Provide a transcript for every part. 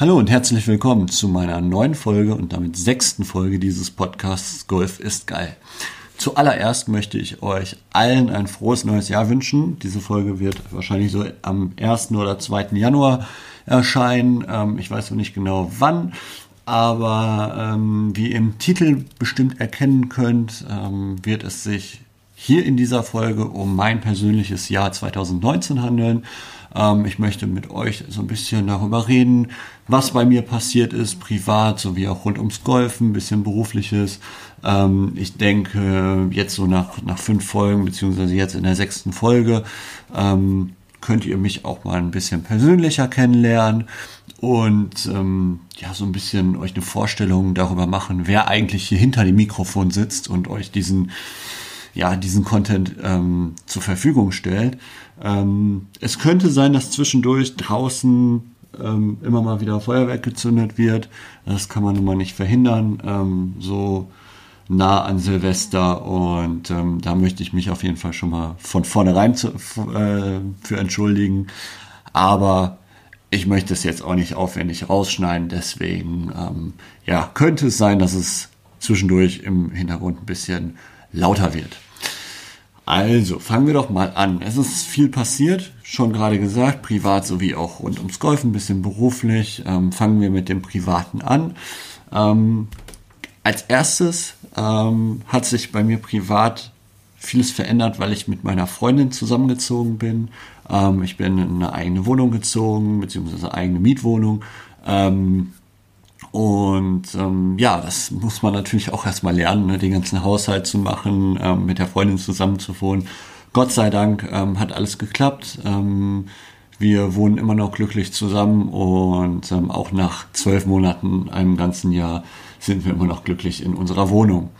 Hallo und herzlich willkommen zu meiner neuen Folge und damit sechsten Folge dieses Podcasts Golf ist geil. Zuallererst möchte ich euch allen ein frohes neues Jahr wünschen. Diese Folge wird wahrscheinlich so am 1. oder 2. Januar erscheinen. Ähm, ich weiß noch nicht genau wann, aber ähm, wie ihr im Titel bestimmt erkennen könnt, ähm, wird es sich hier in dieser Folge um mein persönliches Jahr 2019 handeln. Ähm, ich möchte mit euch so ein bisschen darüber reden, was bei mir passiert ist, privat sowie auch rund ums Golfen, ein bisschen berufliches. Ähm, ich denke, jetzt so nach, nach fünf Folgen, beziehungsweise jetzt in der sechsten Folge, ähm, könnt ihr mich auch mal ein bisschen persönlicher kennenlernen und ähm, ja, so ein bisschen euch eine Vorstellung darüber machen, wer eigentlich hier hinter dem Mikrofon sitzt und euch diesen ja, diesen Content ähm, zur Verfügung stellt. Ähm, es könnte sein, dass zwischendurch draußen ähm, immer mal wieder Feuerwerk gezündet wird. Das kann man nun mal nicht verhindern. Ähm, so nah an Silvester und ähm, da möchte ich mich auf jeden Fall schon mal von vornherein zu, äh, für entschuldigen. Aber ich möchte es jetzt auch nicht aufwendig rausschneiden, deswegen ähm, ja, könnte es sein, dass es zwischendurch im Hintergrund ein bisschen lauter wird. Also, fangen wir doch mal an. Es ist viel passiert, schon gerade gesagt, privat sowie auch rund ums Golf, ein bisschen beruflich. Ähm, fangen wir mit dem Privaten an. Ähm, als erstes ähm, hat sich bei mir privat vieles verändert, weil ich mit meiner Freundin zusammengezogen bin. Ähm, ich bin in eine eigene Wohnung gezogen, beziehungsweise eigene Mietwohnung. Ähm, und ähm, ja, das muss man natürlich auch erstmal lernen, ne, den ganzen Haushalt zu machen, ähm, mit der Freundin zusammenzuwohnen. Gott sei Dank ähm, hat alles geklappt. Ähm, wir wohnen immer noch glücklich zusammen und ähm, auch nach zwölf Monaten, einem ganzen Jahr, sind wir immer noch glücklich in unserer Wohnung.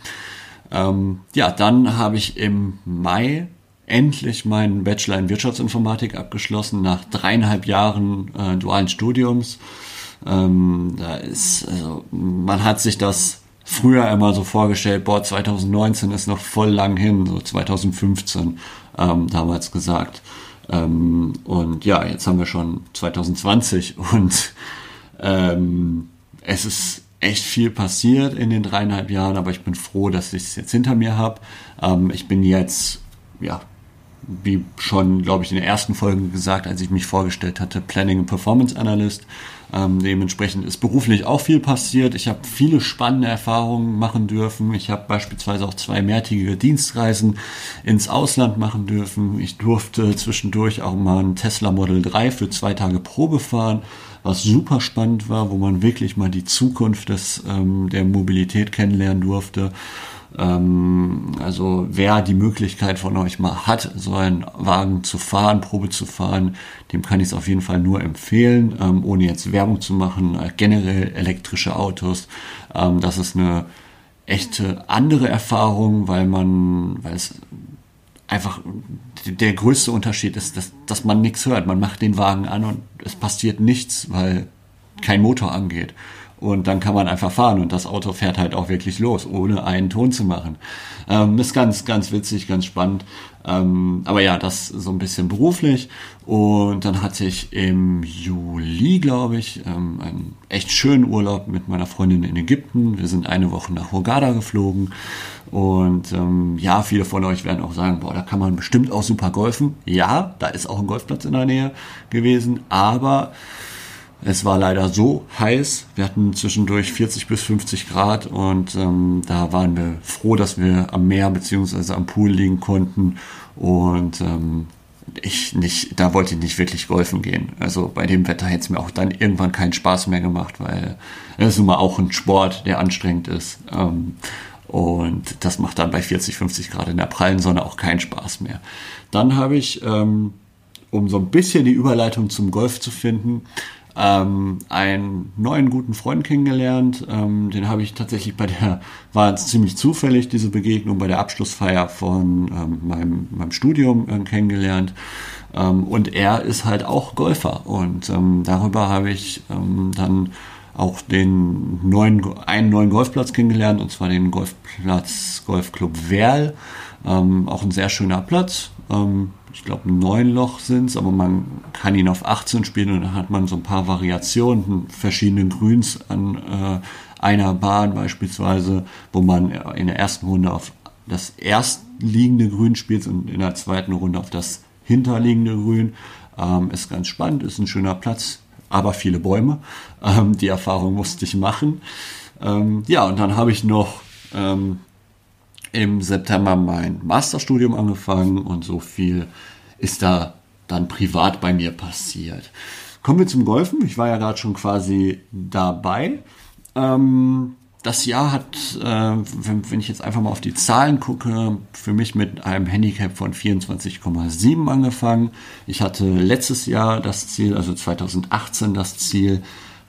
Ähm, ja, dann habe ich im Mai endlich meinen Bachelor in Wirtschaftsinformatik abgeschlossen, nach dreieinhalb Jahren äh, dualen Studiums. Ähm, da ist, also, man hat sich das früher immer so vorgestellt, boah, 2019 ist noch voll lang hin, so 2015 ähm, damals gesagt. Ähm, und ja, jetzt haben wir schon 2020 und ähm, es ist echt viel passiert in den dreieinhalb Jahren, aber ich bin froh, dass ich es jetzt hinter mir habe. Ähm, ich bin jetzt, ja, wie schon, glaube ich, in der ersten Folge gesagt, als ich mich vorgestellt hatte, Planning and Performance Analyst. Ähm, dementsprechend ist beruflich auch viel passiert. Ich habe viele spannende Erfahrungen machen dürfen. Ich habe beispielsweise auch zwei mehrtägige Dienstreisen ins Ausland machen dürfen. Ich durfte zwischendurch auch mal ein Tesla Model 3 für zwei Tage Probe fahren, was super spannend war, wo man wirklich mal die Zukunft des, ähm, der Mobilität kennenlernen durfte. Ähm, also wer die Möglichkeit von euch mal hat, so einen Wagen zu fahren, Probe zu fahren, dem kann ich es auf jeden Fall nur empfehlen, ähm, ohne jetzt Werbung zu machen. Äh, generell elektrische Autos, ähm, das ist eine echte andere Erfahrung, weil man, weil es einfach der größte Unterschied ist, dass, dass man nichts hört. Man macht den Wagen an und es passiert nichts, weil kein Motor angeht. Und dann kann man einfach fahren und das Auto fährt halt auch wirklich los, ohne einen Ton zu machen. Ähm, ist ganz, ganz witzig, ganz spannend. Ähm, aber ja, das so ein bisschen beruflich. Und dann hatte ich im Juli, glaube ich, ähm, einen echt schönen Urlaub mit meiner Freundin in Ägypten. Wir sind eine Woche nach Hurghada geflogen. Und ähm, ja, viele von euch werden auch sagen, boah, da kann man bestimmt auch super golfen. Ja, da ist auch ein Golfplatz in der Nähe gewesen. Aber es war leider so heiß. Wir hatten zwischendurch 40 bis 50 Grad und ähm, da waren wir froh, dass wir am Meer beziehungsweise am Pool liegen konnten und ähm, ich nicht, da wollte ich nicht wirklich golfen gehen. Also bei dem Wetter hätte es mir auch dann irgendwann keinen Spaß mehr gemacht, weil es ist nun mal auch ein Sport, der anstrengend ist. Ähm, und das macht dann bei 40, 50 Grad in der prallen Sonne auch keinen Spaß mehr. Dann habe ich, ähm, um so ein bisschen die Überleitung zum Golf zu finden, ähm, einen neuen guten Freund kennengelernt. Ähm, den habe ich tatsächlich bei der, war ziemlich zufällig, diese Begegnung bei der Abschlussfeier von ähm, meinem, meinem Studium äh, kennengelernt. Ähm, und er ist halt auch Golfer. Und ähm, darüber habe ich ähm, dann auch den neuen, einen neuen Golfplatz kennengelernt, und zwar den Golfplatz Golfclub Werl. Ähm, auch ein sehr schöner Platz. Ähm, ich glaube, neun Loch sind es, aber man kann ihn auf 18 spielen und dann hat man so ein paar Variationen, verschiedene Grüns an äh, einer Bahn beispielsweise, wo man in der ersten Runde auf das erstliegende Grün spielt und in der zweiten Runde auf das hinterliegende Grün. Ähm, ist ganz spannend, ist ein schöner Platz, aber viele Bäume. Ähm, die Erfahrung musste ich machen. Ähm, ja, und dann habe ich noch ähm, im September mein Masterstudium angefangen und so viel ist da dann privat bei mir passiert. Kommen wir zum Golfen. Ich war ja gerade schon quasi dabei. Ähm, das Jahr hat, äh, wenn, wenn, ich jetzt einfach mal auf die Zahlen gucke, für mich mit einem Handicap von 24,7 angefangen. Ich hatte letztes Jahr das Ziel, also 2018 das Ziel,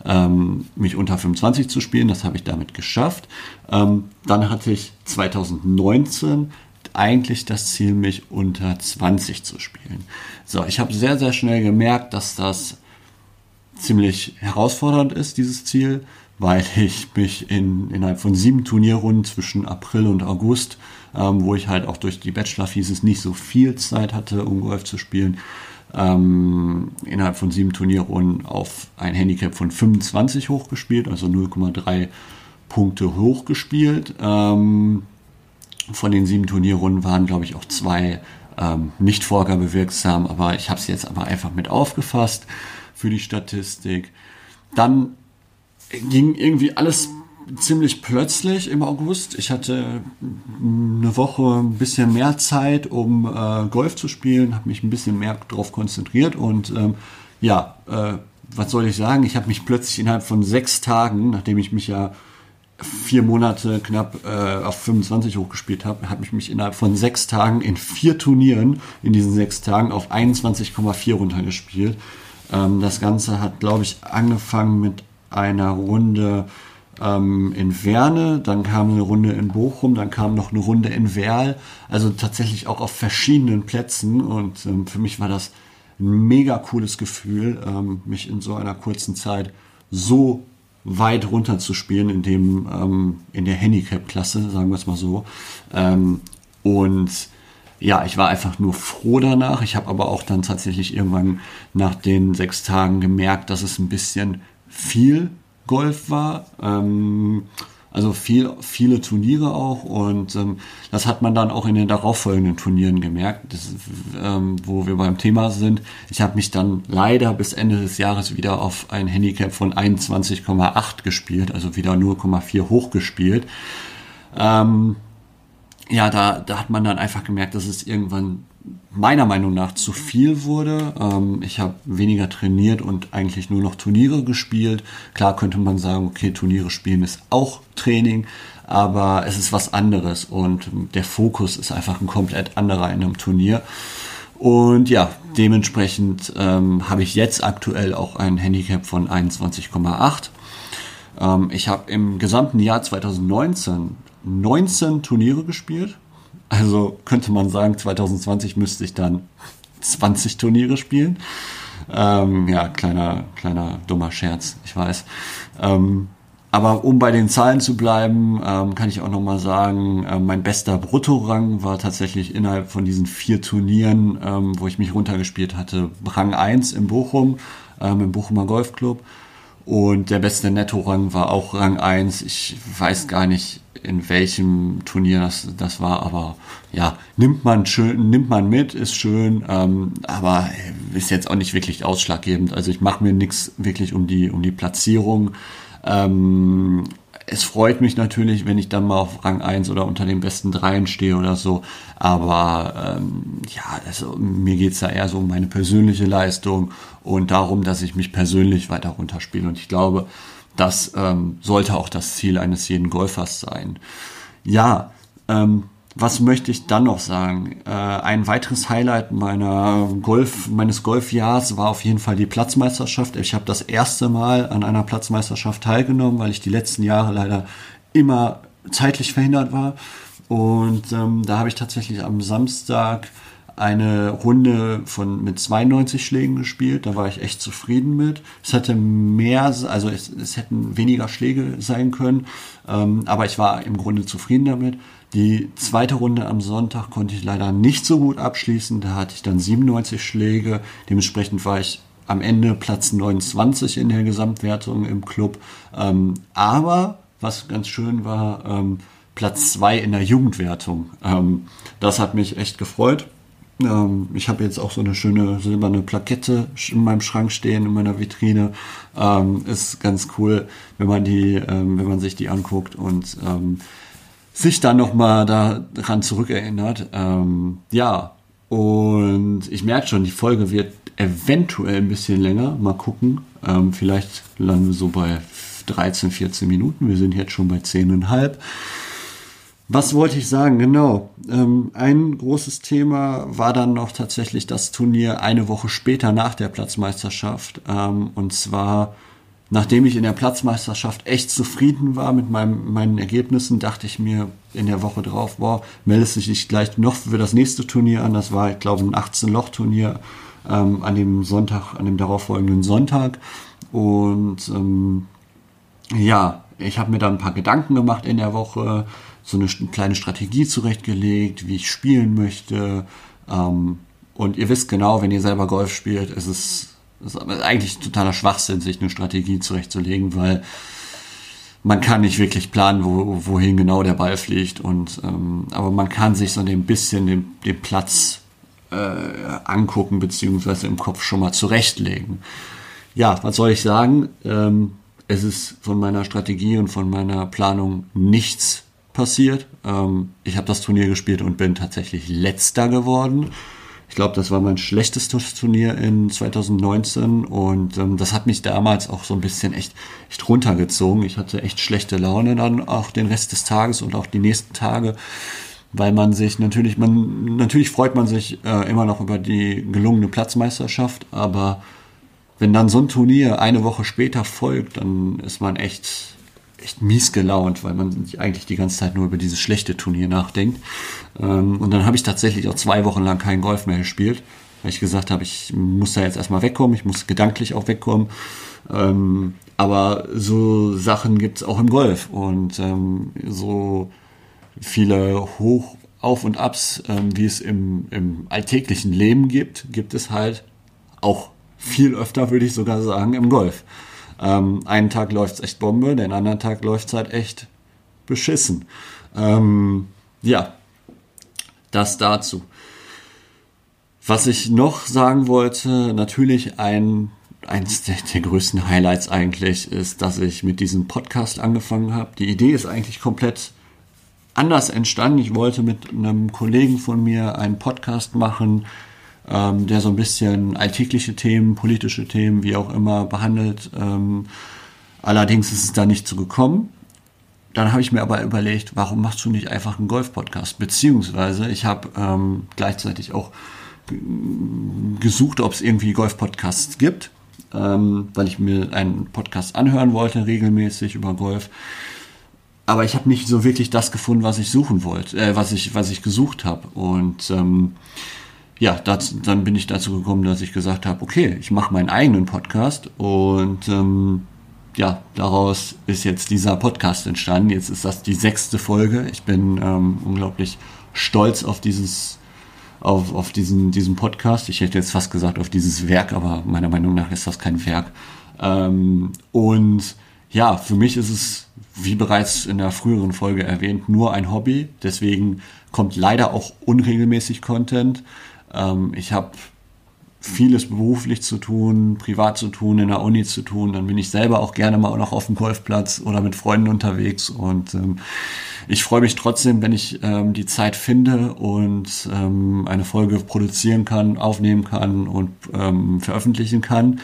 ähm, mich unter 25 zu spielen. Das habe ich damit geschafft. Ähm, dann hatte ich 2019 eigentlich das Ziel, mich unter 20 zu spielen. So, ich habe sehr, sehr schnell gemerkt, dass das ziemlich herausfordernd ist, dieses Ziel, weil ich mich in, innerhalb von sieben Turnierrunden zwischen April und August, ähm, wo ich halt auch durch die Bachelor-Fieses nicht so viel Zeit hatte, um Golf zu spielen, ähm, innerhalb von sieben Turnierrunden auf ein Handicap von 25 hochgespielt, also 0,3 Punkte hochgespielt. Ähm, von den sieben Turnierrunden waren, glaube ich, auch zwei ähm, nicht vorgabewirksam, aber ich habe es jetzt aber einfach mit aufgefasst für die Statistik. Dann ging irgendwie alles ziemlich plötzlich im August. Ich hatte eine Woche ein bisschen mehr Zeit, um äh, Golf zu spielen, habe mich ein bisschen mehr darauf konzentriert und ähm, ja, äh, was soll ich sagen? Ich habe mich plötzlich innerhalb von sechs Tagen, nachdem ich mich ja vier Monate knapp äh, auf 25 hochgespielt habe, habe ich mich innerhalb von sechs Tagen in vier Turnieren in diesen sechs Tagen auf 21,4 runtergespielt. Ähm, das Ganze hat, glaube ich, angefangen mit einer Runde ähm, in Werne, dann kam eine Runde in Bochum, dann kam noch eine Runde in Werl, also tatsächlich auch auf verschiedenen Plätzen und ähm, für mich war das ein mega cooles Gefühl, ähm, mich in so einer kurzen Zeit so weit runter zu spielen in dem ähm, in der Handicap-Klasse, sagen wir es mal so. Ähm, und ja, ich war einfach nur froh danach. Ich habe aber auch dann tatsächlich irgendwann nach den sechs Tagen gemerkt, dass es ein bisschen viel Golf war. Ähm, also viel, viele Turniere auch und ähm, das hat man dann auch in den darauffolgenden Turnieren gemerkt, das, ähm, wo wir beim Thema sind. Ich habe mich dann leider bis Ende des Jahres wieder auf ein Handicap von 21,8 gespielt, also wieder 0,4 hochgespielt. Ähm, ja, da, da hat man dann einfach gemerkt, dass es irgendwann meiner Meinung nach zu viel wurde. Ähm, ich habe weniger trainiert und eigentlich nur noch Turniere gespielt. Klar könnte man sagen, okay, Turniere spielen ist auch Training, aber es ist was anderes und der Fokus ist einfach ein komplett anderer in einem Turnier. Und ja, dementsprechend ähm, habe ich jetzt aktuell auch ein Handicap von 21,8. Ähm, ich habe im gesamten Jahr 2019 19 Turniere gespielt also könnte man sagen, 2020 müsste ich dann 20 Turniere spielen. Ähm, ja, kleiner, kleiner dummer Scherz, ich weiß. Ähm, aber um bei den Zahlen zu bleiben, ähm, kann ich auch nochmal sagen, äh, mein bester Bruttorang war tatsächlich innerhalb von diesen vier Turnieren, ähm, wo ich mich runtergespielt hatte, Rang 1 in Bochum, ähm, im Bochumer Golfclub. Und der beste Nettorang war auch Rang 1. Ich weiß gar nicht, in welchem Turnier das, das war, aber ja, nimmt man schön, nimmt man mit, ist schön, ähm, aber ist jetzt auch nicht wirklich ausschlaggebend. Also ich mache mir nichts wirklich um die, um die Platzierung. Ähm, es freut mich natürlich, wenn ich dann mal auf Rang 1 oder unter den besten Dreien stehe oder so. Aber ähm, ja, also, mir geht's da eher so um meine persönliche Leistung und darum, dass ich mich persönlich weiter runterspiele. Und ich glaube, das ähm, sollte auch das Ziel eines jeden Golfers sein. Ja, ähm, was möchte ich dann noch sagen? Äh, ein weiteres Highlight meiner Golf, meines Golfjahrs war auf jeden Fall die Platzmeisterschaft. Ich habe das erste Mal an einer Platzmeisterschaft teilgenommen, weil ich die letzten Jahre leider immer zeitlich verhindert war. Und ähm, da habe ich tatsächlich am Samstag eine Runde von mit 92 Schlägen gespielt. Da war ich echt zufrieden mit. Es hätte mehr, also es, es hätten weniger Schläge sein können, ähm, aber ich war im Grunde zufrieden damit. Die zweite Runde am Sonntag konnte ich leider nicht so gut abschließen. Da hatte ich dann 97 Schläge. Dementsprechend war ich am Ende Platz 29 in der Gesamtwertung im Club. Ähm, aber was ganz schön war, ähm, Platz 2 in der Jugendwertung. Ähm, das hat mich echt gefreut. Ähm, ich habe jetzt auch so eine schöne silberne Plakette in meinem Schrank stehen, in meiner Vitrine. Ähm, ist ganz cool, wenn man die, ähm, wenn man sich die anguckt und ähm, sich dann nochmal daran zurückerinnert. Ähm, ja, und ich merke schon, die Folge wird eventuell ein bisschen länger. Mal gucken. Ähm, vielleicht landen wir so bei 13, 14 Minuten. Wir sind jetzt schon bei 10,5. Was wollte ich sagen? Genau. Ähm, ein großes Thema war dann noch tatsächlich das Turnier eine Woche später nach der Platzmeisterschaft. Ähm, und zwar nachdem ich in der Platzmeisterschaft echt zufrieden war mit meinem, meinen Ergebnissen, dachte ich mir in der Woche drauf, boah, meldest du dich gleich noch für das nächste Turnier an. Das war, ich glaube, ein 18-Loch-Turnier ähm, an dem Sonntag, an dem darauffolgenden Sonntag. Und ähm, ja, ich habe mir dann ein paar Gedanken gemacht in der Woche, so eine kleine Strategie zurechtgelegt, wie ich spielen möchte. Ähm, und ihr wisst genau, wenn ihr selber Golf spielt, ist es ist eigentlich totaler Schwachsinn, sich eine Strategie zurechtzulegen, weil man kann nicht wirklich planen, wo, wohin genau der Ball fliegt. Und ähm, aber man kann sich so ein bisschen den, den Platz äh, angucken, beziehungsweise im Kopf schon mal zurechtlegen. Ja, was soll ich sagen? Ähm, es ist von meiner Strategie und von meiner Planung nichts passiert. Ähm, ich habe das Turnier gespielt und bin tatsächlich letzter geworden. Ich glaube, das war mein schlechtestes Turnier in 2019 und ähm, das hat mich damals auch so ein bisschen echt, echt runtergezogen. Ich hatte echt schlechte Laune dann auch den Rest des Tages und auch die nächsten Tage, weil man sich natürlich, man natürlich freut man sich äh, immer noch über die gelungene Platzmeisterschaft, aber wenn dann so ein Turnier eine Woche später folgt, dann ist man echt echt mies gelaunt, weil man eigentlich die ganze Zeit nur über dieses schlechte Turnier nachdenkt. Ähm, und dann habe ich tatsächlich auch zwei Wochen lang kein Golf mehr gespielt, weil ich gesagt habe, ich muss da jetzt erstmal wegkommen, ich muss gedanklich auch wegkommen. Ähm, aber so Sachen gibt es auch im Golf und ähm, so viele Hoch, Auf und Abs, wie es im, im alltäglichen Leben gibt, gibt es halt auch viel öfter, würde ich sogar sagen, im Golf. Ähm, einen Tag läuft's echt Bombe, den anderen Tag läuft's halt echt beschissen. Ähm, ja, das dazu. Was ich noch sagen wollte, natürlich ein eins der, der, größten Highlights eigentlich ist, dass ich mit diesem Podcast angefangen habe. Die Idee ist eigentlich komplett anders entstanden. Ich wollte mit einem Kollegen von mir einen Podcast machen, ähm, der so ein bisschen alltägliche Themen, politische Themen, wie auch immer, behandelt. Ähm, allerdings ist es da nicht so gekommen. Dann habe ich mir aber überlegt, warum machst du nicht einfach einen Golf-Podcast? Beziehungsweise ich habe ähm, gleichzeitig auch gesucht, ob es irgendwie Golf-Podcasts gibt, ähm, weil ich mir einen Podcast anhören wollte, regelmäßig über Golf. Aber ich habe nicht so wirklich das gefunden, was ich suchen wollte, äh, was ich, was ich gesucht habe. Und ähm, ja, das, dann bin ich dazu gekommen, dass ich gesagt habe, okay, ich mache meinen eigenen Podcast und ähm, ja, daraus ist jetzt dieser Podcast entstanden. Jetzt ist das die sechste Folge. Ich bin ähm, unglaublich stolz auf dieses, auf, auf diesen, diesen Podcast. Ich hätte jetzt fast gesagt auf dieses Werk, aber meiner Meinung nach ist das kein Werk. Ähm, und ja, für mich ist es, wie bereits in der früheren Folge erwähnt, nur ein Hobby. Deswegen kommt leider auch unregelmäßig Content. Ähm, ich habe vieles beruflich zu tun, privat zu tun, in der Uni zu tun. Dann bin ich selber auch gerne mal noch auf dem Golfplatz oder mit Freunden unterwegs. Und ähm, ich freue mich trotzdem, wenn ich ähm, die Zeit finde und ähm, eine Folge produzieren kann, aufnehmen kann und ähm, veröffentlichen kann.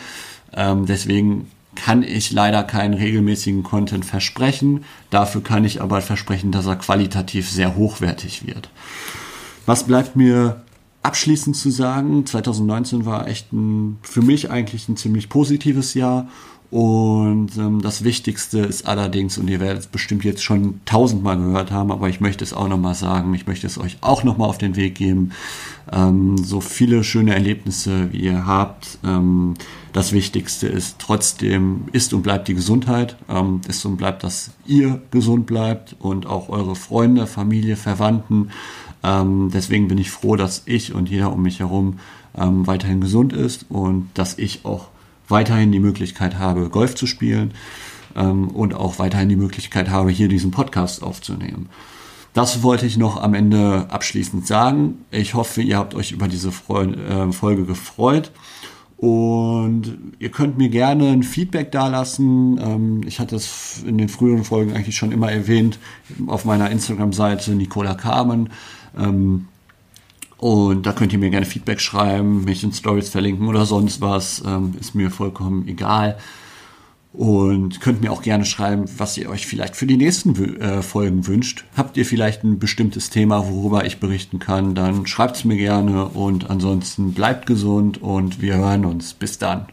Ähm, deswegen kann ich leider keinen regelmäßigen Content versprechen. Dafür kann ich aber versprechen, dass er qualitativ sehr hochwertig wird. Was bleibt mir abschließend zu sagen, 2019 war echt ein, für mich eigentlich ein ziemlich positives Jahr Und ähm, das Wichtigste ist allerdings, und ihr werdet es bestimmt jetzt schon tausendmal gehört haben, aber ich möchte es auch nochmal sagen, ich möchte es euch auch nochmal auf den Weg geben. Ähm, so viele schöne Erlebnisse, wie ihr habt. Ähm, das Wichtigste ist trotzdem, ist und bleibt die Gesundheit. Ähm, ist und bleibt, dass ihr gesund bleibt und auch eure Freunde, Familie, Verwandten. Ähm, deswegen bin ich froh, dass ich und jeder um mich herum ähm, weiterhin gesund ist und dass ich auch weiterhin die Möglichkeit habe, Golf zu spielen ähm, und auch weiterhin die Möglichkeit habe, hier diesen Podcast aufzunehmen. Das wollte ich noch am Ende abschließend sagen. Ich hoffe, ihr habt euch über diese äh, Folge gefreut. Und ihr könnt mir gerne ein Feedback dalassen. Ähm, ich hatte es in den früheren Folgen eigentlich schon immer erwähnt, auf meiner Instagram-Seite Nicola Carmen. Ähm, und da könnt ihr mir gerne Feedback schreiben, mich in Stories verlinken oder sonst was. Ähm, ist mir vollkommen egal. Und könnt mir auch gerne schreiben, was ihr euch vielleicht für die nächsten äh, Folgen wünscht. Habt ihr vielleicht ein bestimmtes Thema, worüber ich berichten kann, dann schreibt es mir gerne. Und ansonsten bleibt gesund und wir hören uns. Bis dann.